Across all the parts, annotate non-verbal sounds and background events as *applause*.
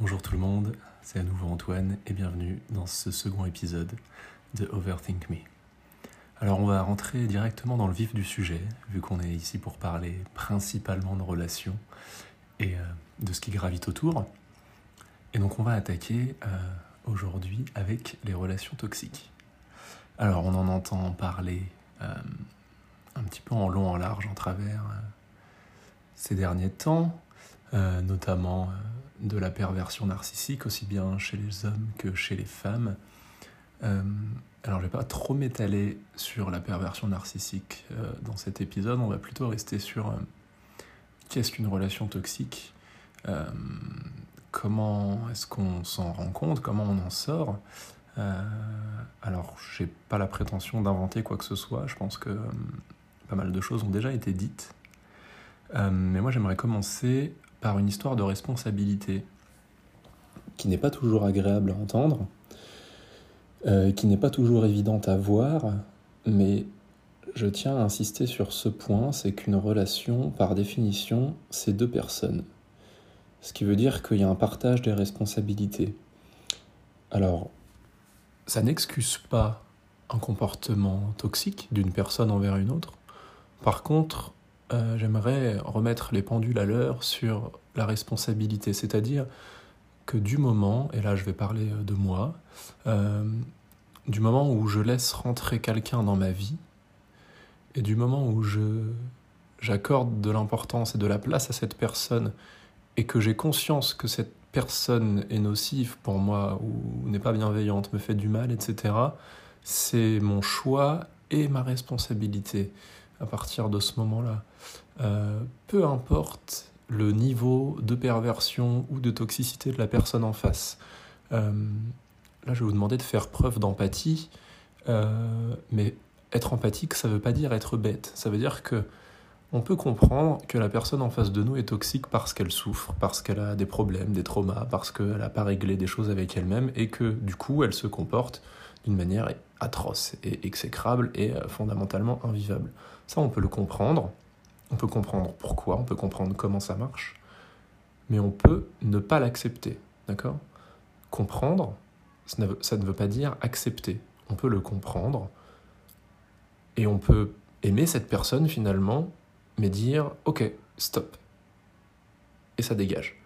Bonjour tout le monde, c'est à nouveau Antoine et bienvenue dans ce second épisode de Overthink Me. Alors on va rentrer directement dans le vif du sujet, vu qu'on est ici pour parler principalement de relations et euh, de ce qui gravite autour. Et donc on va attaquer euh, aujourd'hui avec les relations toxiques. Alors on en entend parler euh, un petit peu en long, en large, en travers ces derniers temps, notamment de la perversion narcissique, aussi bien chez les hommes que chez les femmes. Euh, alors je vais pas trop m'étaler sur la perversion narcissique euh, dans cet épisode, on va plutôt rester sur euh, qu'est-ce qu'une relation toxique, comment est-ce qu'on s'en rend compte, comment on en sort. alors j'ai pas la prétention d'inventer quoi que ce soit, je pense que pas mal de choses ont déjà été dites. mais moi j'aimerais commencer par une histoire de responsabilité qui n'est pas toujours agréable à entendre, euh, qui n'est pas toujours évidente à voir, mais je tiens à insister sur ce point, c'est qu'une relation, par définition, c'est deux personnes. Ce qui veut dire qu'il y a un partage des responsabilités. Alors, ça n'excuse pas un comportement toxique d'une personne envers une autre. Par contre, euh, j'aimerais remettre les pendules à l'heure sur la responsabilité, c'est-à-dire que du moment, et là je vais parler de moi, euh, du moment où je laisse rentrer quelqu'un dans ma vie, et du moment où j'accorde de l'importance et de la place à cette personne, et que j'ai conscience que cette personne est nocive pour moi ou n'est pas bienveillante, me fait du mal, etc., c'est mon choix et ma responsabilité à partir de ce moment-là. Euh, peu importe le niveau de perversion ou de toxicité de la personne en face. Euh, là, je vais vous demander de faire preuve d'empathie, euh, mais être empathique, ça ne veut pas dire être bête. Ça veut dire que on peut comprendre que la personne en face de nous est toxique parce qu'elle souffre, parce qu'elle a des problèmes, des traumas, parce qu'elle n'a pas réglé des choses avec elle-même et que du coup elle se comporte d'une manière atroce et exécrable et fondamentalement invivable. Ça, on peut le comprendre. On peut comprendre pourquoi, on peut comprendre comment ça marche, mais on peut ne pas l'accepter. D'accord? Comprendre, ça ne veut pas dire accepter. On peut le comprendre et on peut aimer cette personne finalement, mais dire ok, stop. Et ça dégage.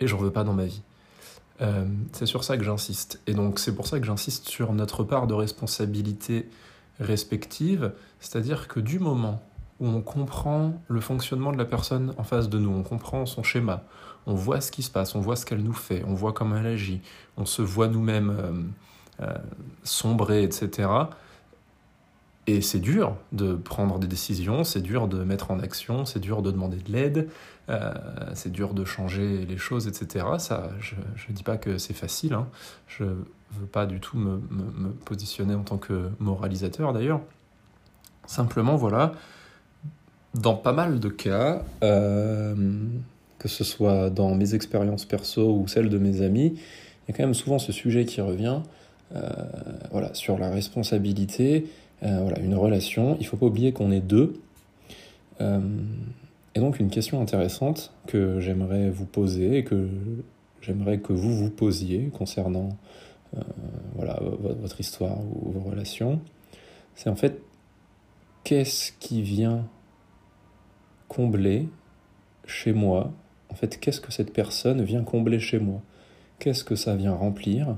Et j'en veux pas dans ma vie. Euh, c'est sur ça que j'insiste. Et donc c'est pour ça que j'insiste sur notre part de responsabilité respective, c'est-à-dire que du moment où on comprend le fonctionnement de la personne en face de nous, on comprend son schéma, on voit ce qui se passe, on voit ce qu'elle nous fait, on voit comment elle agit, on se voit nous-mêmes euh, euh, sombrer, etc. Et c'est dur de prendre des décisions, c'est dur de mettre en action, c'est dur de demander de l'aide, euh, c'est dur de changer les choses, etc. Ça, je ne dis pas que c'est facile, hein. je ne veux pas du tout me, positionner en tant que moralisateur d'ailleurs. Simplement, voilà, dans pas mal de cas, euh, que ce soit dans mes expériences perso ou celles de mes amis, il y a quand même souvent ce sujet qui revient euh, voilà, sur la responsabilité voilà, une relation, il ne faut pas oublier qu'on est deux. Et donc une question intéressante que j'aimerais vous poser et que j'aimerais que vous vous posiez concernant euh, voilà, votre histoire ou vos relations, c'est en fait qu'est-ce qui vient combler chez moi? En fait, qu'est-ce que cette personne vient combler chez moi? Qu'est-ce que ça vient remplir?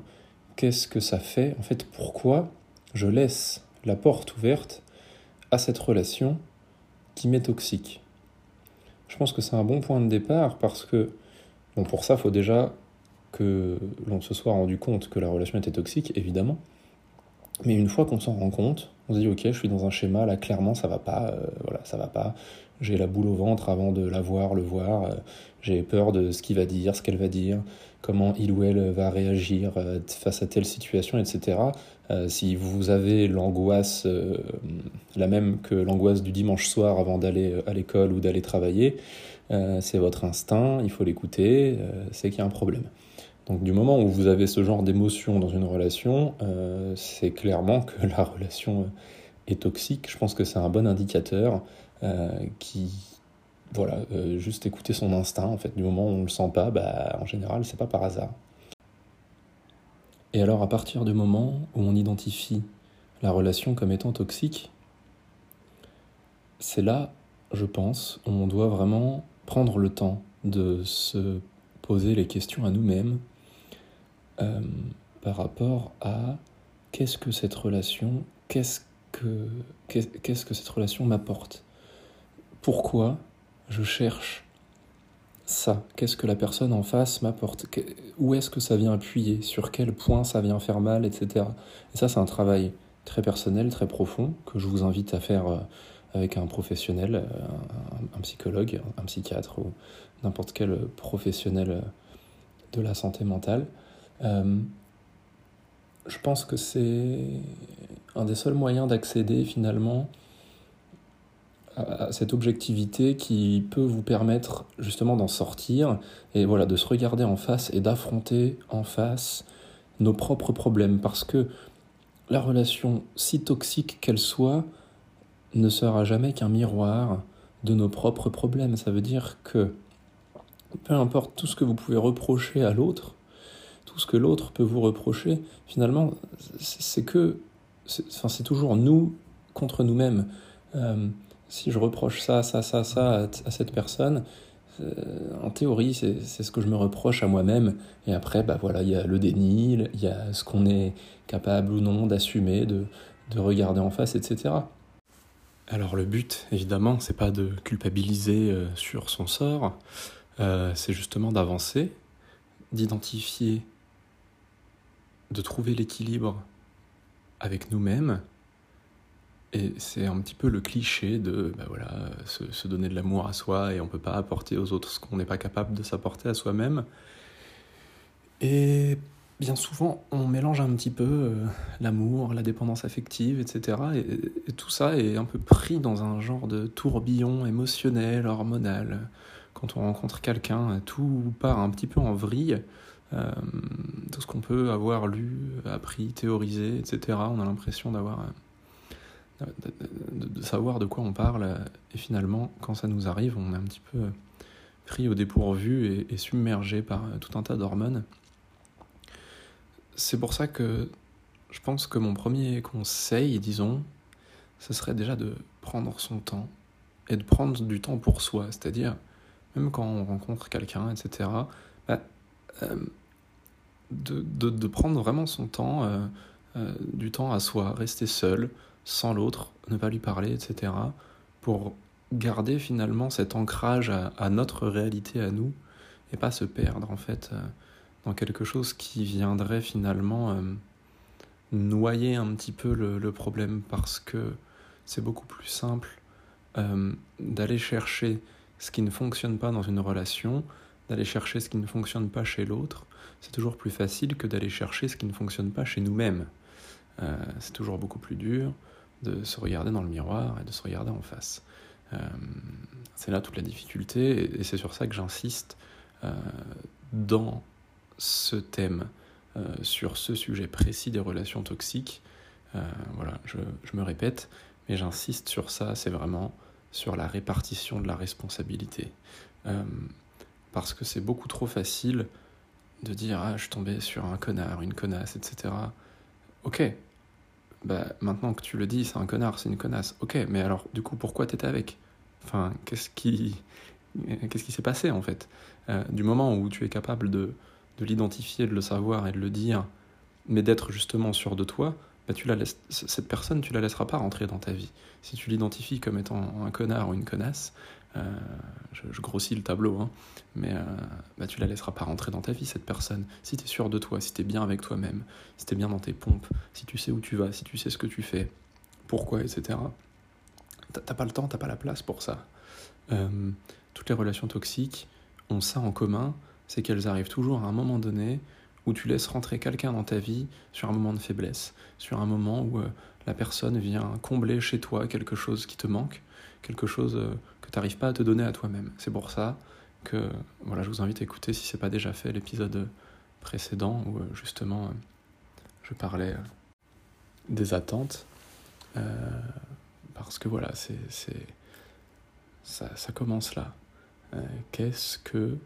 Qu'est-ce que ça fait? En fait, pourquoi je laisse la porte ouverte à cette relation qui m'est toxique? Je pense que c'est un bon point de départ parce que, bon, pour ça, il faut déjà que l'on se soit rendu compte que la relation était toxique, évidemment. Mais une fois qu'on s'en rend compte, on se dit ok, je suis dans un schéma là, clairement ça va pas, euh, voilà, ça va pas. J'ai la boule au ventre avant de la voir, le voir. Euh, j'ai peur de ce qu'il va dire, ce qu'elle va dire, comment il ou elle va réagir euh, face à telle situation, etc. si vous avez l'angoisse, la même que l'angoisse du dimanche soir avant d'aller à l'école ou d'aller travailler, c'est votre instinct, il faut l'écouter, c'est qu'il y a un problème. Donc du moment où vous avez ce genre d'émotion dans une relation, euh, c'est clairement que *laughs* la relation est toxique. Je pense que c'est un bon indicateur euh, qui voilà, juste écouter son instinct, en fait, du moment où on ne le sent pas, bah, en général, c'est pas par hasard. Et alors, à partir du moment où on identifie la relation comme étant toxique, c'est là, je pense, où on doit vraiment prendre le temps de se poser les questions à nous-mêmes euh, par rapport à qu'est-ce que cette relation, qu'est-ce que, qu'est-ce que cette relation m'apporte Pourquoi je cherche ça? Qu'est-ce que la personne en face m'apporte? Où est-ce que ça vient appuyer? Sur quel point ça vient faire mal, etc. Et ça, c'est un travail très personnel, très profond, que je vous invite à faire euh, avec un professionnel, euh, un, psychologue, un psychiatre ou n'importe quel professionnel euh, de la santé mentale. je pense que c'est un des seuls moyens d'accéder finalement à cette objectivité qui peut vous permettre justement d'en sortir et voilà de se regarder en face et d'affronter en face nos propres problèmes parce que la relation, si toxique qu'elle soit, ne sera jamais qu'un miroir de nos propres problèmes. Ça veut dire que peu importe tout ce que vous pouvez reprocher à l'autre, tout ce que l'autre peut vous reprocher, finalement, c'est que, enfin, c'est toujours nous contre nous-mêmes. Euh, si je reproche ça, ça, ça, ça à cette personne, euh, en théorie, c'est ce que je me reproche à moi-même. Et après, bah voilà, il y a le déni, il y a ce qu'on est capable ou non d'assumer, de, de, regarder en face, etc. Alors le but, évidemment, c'est pas de culpabiliser euh, sur son sort, euh, c'est justement d'avancer, d'identifier, de trouver l'équilibre avec nous-mêmes et c'est un petit peu le cliché de bah voilà, se, donner de l'amour à soi et on ne peut pas apporter aux autres ce qu'on n'est pas capable de s'apporter à soi-même. Et bien souvent, on mélange un petit peu euh, l'amour, la dépendance affective, etc. Et, tout ça est un peu pris dans un genre de tourbillon émotionnel, hormonal. Quand on rencontre quelqu'un, tout part un petit peu en vrille. Euh, tout ce qu'on peut avoir lu, appris, théorisé, etc. On a l'impression d'avoir de, savoir de quoi on parle. Et finalement, quand ça nous arrive, on est un petit peu pris au dépourvu et, submergé par tout un tas d'hormones. C'est pour ça que je pense que mon premier conseil, disons, ce serait déjà de prendre son temps et de prendre du temps pour soi. C'est-à-dire, même quand on rencontre quelqu'un, etc., bah, euh, de, de, prendre vraiment son temps, euh, euh, du temps à soi, rester seul, sans l'autre, ne pas lui parler, etc., pour garder finalement cet ancrage à, notre réalité à nous, et pas se perdre en fait euh, dans quelque chose qui viendrait finalement euh, noyer un petit peu le, problème, parce que c'est beaucoup plus simple euh, d'aller chercher ce qui ne fonctionne pas dans une relation, d'aller chercher ce qui ne fonctionne pas chez l'autre, c'est toujours plus facile que d'aller chercher ce qui ne fonctionne pas chez nous-mêmes. c'est toujours beaucoup plus dur, de se regarder dans le miroir et de se regarder en face. Euh, c'est là toute la difficulté et, c'est sur ça que j'insiste euh, dans ce thème, euh, sur ce sujet précis des relations toxiques. voilà, je, je, me répète, mais j'insiste sur ça, c'est vraiment sur la répartition de la responsabilité. parce que c'est beaucoup trop facile de dire ah je suis tombé sur un connard, une connasse, etc. Ok, bah, maintenant que tu le dis, c'est un connard, c'est une connasse. Ok, mais alors, du coup, pourquoi t'étais avec? Enfin, qu'est-ce qui, qu'est-ce qui s'est passé en fait? Euh, Du moment où tu es capable de, de l'identifier, de le savoir et de le dire, mais d'être justement sûr de toi, bah, tu la laisses, cette personne, tu la laisseras pas rentrer dans ta vie. Si tu l'identifies comme étant un connard ou une connasse, euh, je, grossis le tableau, hein, mais euh, bah, tu la laisseras pas rentrer dans ta vie, cette personne. Si tu es sûr de toi, si tu es bien avec toi-même, si tu es bien dans tes pompes, si tu sais où tu vas, si tu sais ce que tu fais, pourquoi, etc., t'as pas le temps, t'as pas la place pour ça. Euh, toutes les relations toxiques ont ça en commun, c'est qu'elles arrivent toujours à un moment donné où tu laisses rentrer quelqu'un dans ta vie sur un moment de faiblesse, sur un moment où la personne vient combler chez toi quelque chose qui te manque, quelque chose que tu n'arrives pas à te donner à toi-même. C'est pour ça que voilà, je vous invite à écouter, si ce n'est pas déjà fait, l'épisode précédent où euh, justement euh, je parlais euh, des attentes. parce que voilà, c'est ça, ça commence là. Qu'est-ce que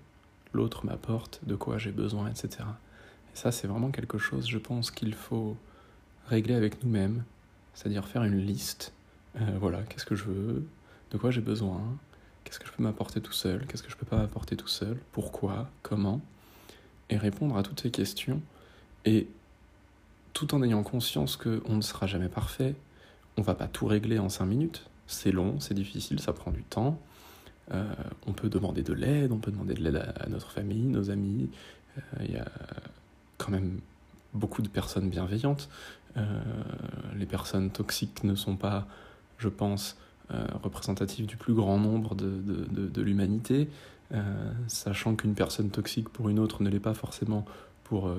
l'autre m'apporte, de quoi j'ai besoin, etc. Et ça, c'est vraiment quelque chose, je pense, qu'il faut régler avec nous-mêmes, c'est-à-dire faire une liste. Euh, voilà, qu'est-ce que je veux, de quoi j'ai besoin, qu'est-ce que je peux m'apporter tout seul, qu'est-ce que je peux pas m'apporter tout seul, pourquoi, comment, et répondre à toutes ces questions, et tout en ayant conscience qu'on ne sera jamais parfait, on va pas tout régler en cinq minutes, c'est long, c'est difficile, ça prend du temps, euh, on peut demander de l'aide, on peut demander de l'aide à, notre famille, nos amis. Euh, il y a quand même beaucoup de personnes bienveillantes. Euh, les personnes toxiques ne sont pas, je pense, représentatives du plus grand nombre de, de, de, l'humanité, sachant qu'une personne toxique pour une autre ne l'est pas forcément pour,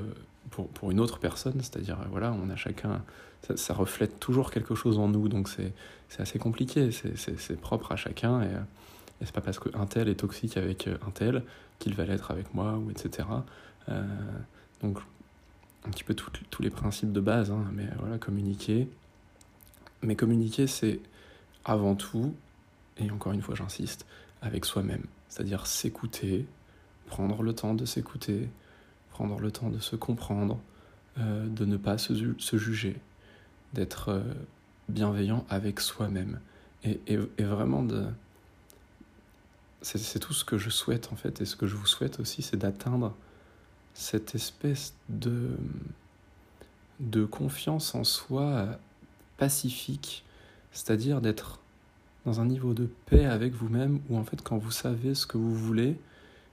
pour, pour, une autre personne, c'est-à-dire, voilà, on a chacun, ça, reflète toujours quelque chose en nous, donc c'est assez compliqué, c'est propre à chacun, et et c'est pas parce qu'un tel est toxique avec euh, un tel qu'il va l'être avec moi, ou etc. Euh, donc, un petit peu tous les principes de base, hein, mais voilà, communiquer. Mais communiquer, c'est avant tout, et encore une fois j'insiste, avec soi-même. C'est-à-dire s'écouter, prendre le temps de s'écouter, prendre le temps de se comprendre, euh, de ne pas se, juger, d'être bienveillant avec soi-même. Et, et, vraiment de, c'est tout ce que je souhaite en fait, et ce que je vous souhaite aussi, c'est d'atteindre cette espèce de, de confiance en soi pacifique, c'est-à-dire d'être dans un niveau de paix avec vous-même, où en fait quand vous savez ce que vous voulez, et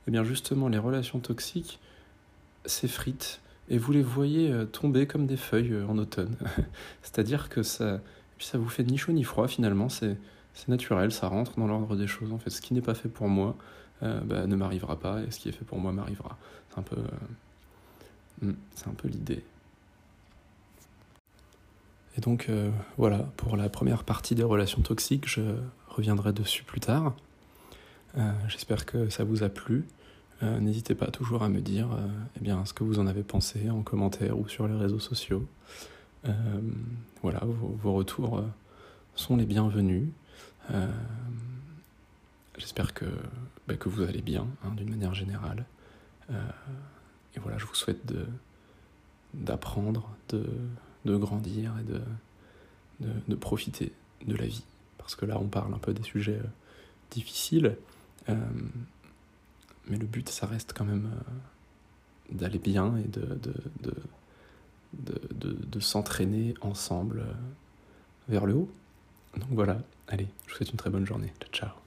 eh bien justement les relations toxiques s'effritent, et vous les voyez euh, tomber comme des feuilles euh, en automne. *laughs* c'est-à-dire que ça, ça vous fait ni chaud ni froid finalement, c'est naturel, ça rentre dans l'ordre des choses. En fait, ce qui n'est pas fait pour moi euh, bah, ne m'arrivera pas, et ce qui est fait pour moi m'arrivera. Un peu, hmm, c'est un peu l'idée. Et donc euh, voilà, pour la première partie des relations toxiques, je reviendrai dessus plus tard. J'espère que ça vous a plu. N'hésitez pas toujours à me dire eh bien, ce que vous en avez pensé en commentaire ou sur les réseaux sociaux. voilà, vos retours sont les bienvenus. Euh, j'espère que, bah, que vous allez bien, hein, d'une manière générale. Euh, et voilà, je vous souhaite d'apprendre, de, de grandir et de, profiter de la vie. Parce que là, on parle un peu des sujets euh, difficiles. mais le but, ça reste quand même d'aller bien et de, de s'entraîner ensemble vers le haut. Donc voilà, allez, je vous souhaite une très bonne journée. Ciao, ciao.